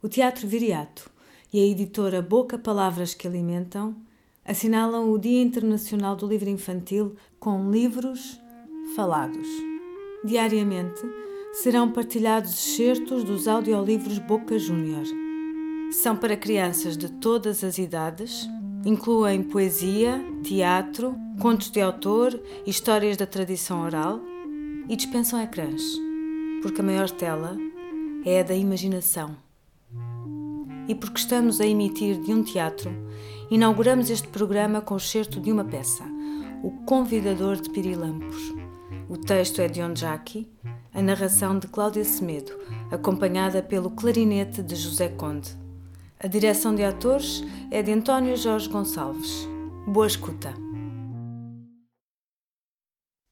O Teatro Viriato e a editora Boca Palavras que Alimentam assinalam o Dia Internacional do Livro Infantil com livros falados. Diariamente serão partilhados excertos dos audiolivros Boca Júnior. São para crianças de todas as idades, incluem poesia, teatro, contos de autor, histórias da tradição oral e dispensam ecrãs, porque a maior tela é a da imaginação. E porque estamos a emitir de um teatro, inauguramos este programa com o excerto de uma peça, O Convidador de Pirilampos. O texto é de Onjaki, a narração de Cláudia Semedo, acompanhada pelo clarinete de José Conde. A direção de atores é de António Jorge Gonçalves. Boa escuta.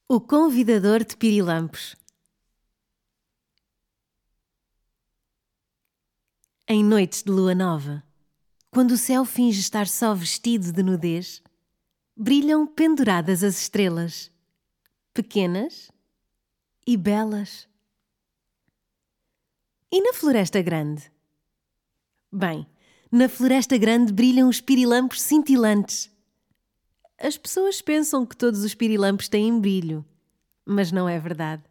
O Convidador de Pirilampos Em noites de lua nova, quando o céu finge estar só vestido de nudez, brilham penduradas as estrelas, pequenas e belas. E na Floresta Grande? Bem, na Floresta Grande brilham os pirilampos cintilantes. As pessoas pensam que todos os pirilampos têm brilho, mas não é verdade.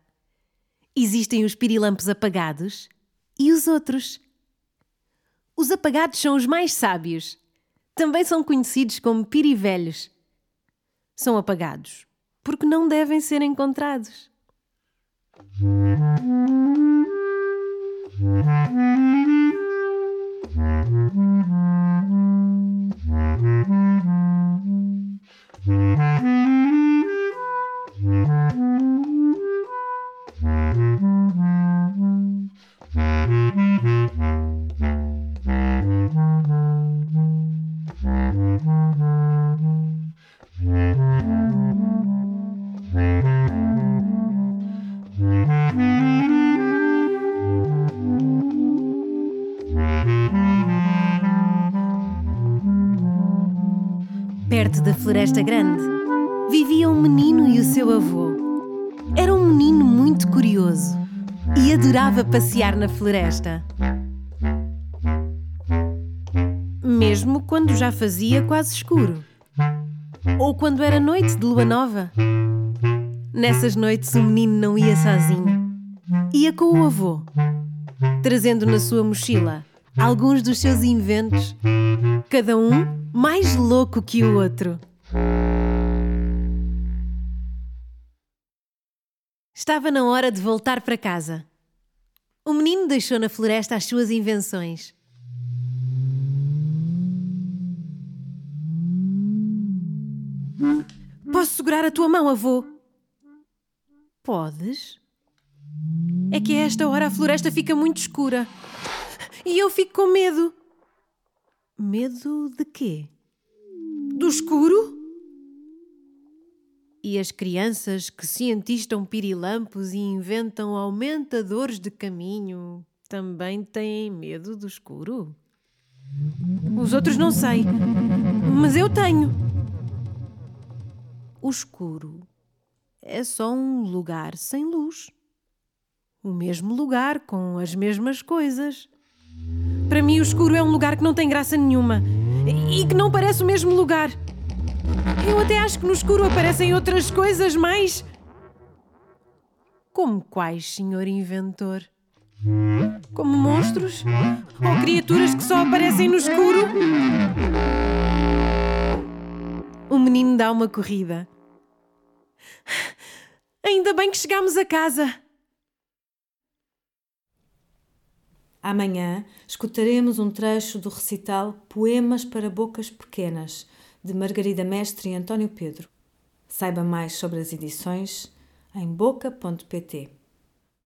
Existem os pirilampos apagados e os outros os apagados são os mais sábios. Também são conhecidos como pirivelhos. São apagados porque não devem ser encontrados. Perto da Floresta Grande vivia um menino e o seu avô. Era um menino muito curioso e adorava passear na floresta. Mesmo quando já fazia quase escuro. Ou quando era noite de lua nova. Nessas noites o menino não ia sozinho. Ia com o avô, trazendo na sua mochila alguns dos seus inventos, cada um mais louco que o outro. Estava na hora de voltar para casa. O menino deixou na floresta as suas invenções. Posso segurar a tua mão, avô? Podes. É que a esta hora a floresta fica muito escura. E eu fico com medo. Medo de quê? Do escuro? E as crianças que cientistam pirilampos e inventam aumentadores de caminho também têm medo do escuro? Os outros não sei, mas eu tenho. O escuro é só um lugar sem luz. O mesmo lugar com as mesmas coisas. Para mim, o escuro é um lugar que não tem graça nenhuma e que não parece o mesmo lugar. Eu até acho que no escuro aparecem outras coisas mais. Como quais, senhor inventor? Como monstros? Ou criaturas que só aparecem no escuro? O menino dá uma corrida. Ainda bem que chegamos a casa. Amanhã escutaremos um trecho do recital Poemas para Bocas Pequenas, de Margarida Mestre e António Pedro. Saiba mais sobre as edições em boca.pt.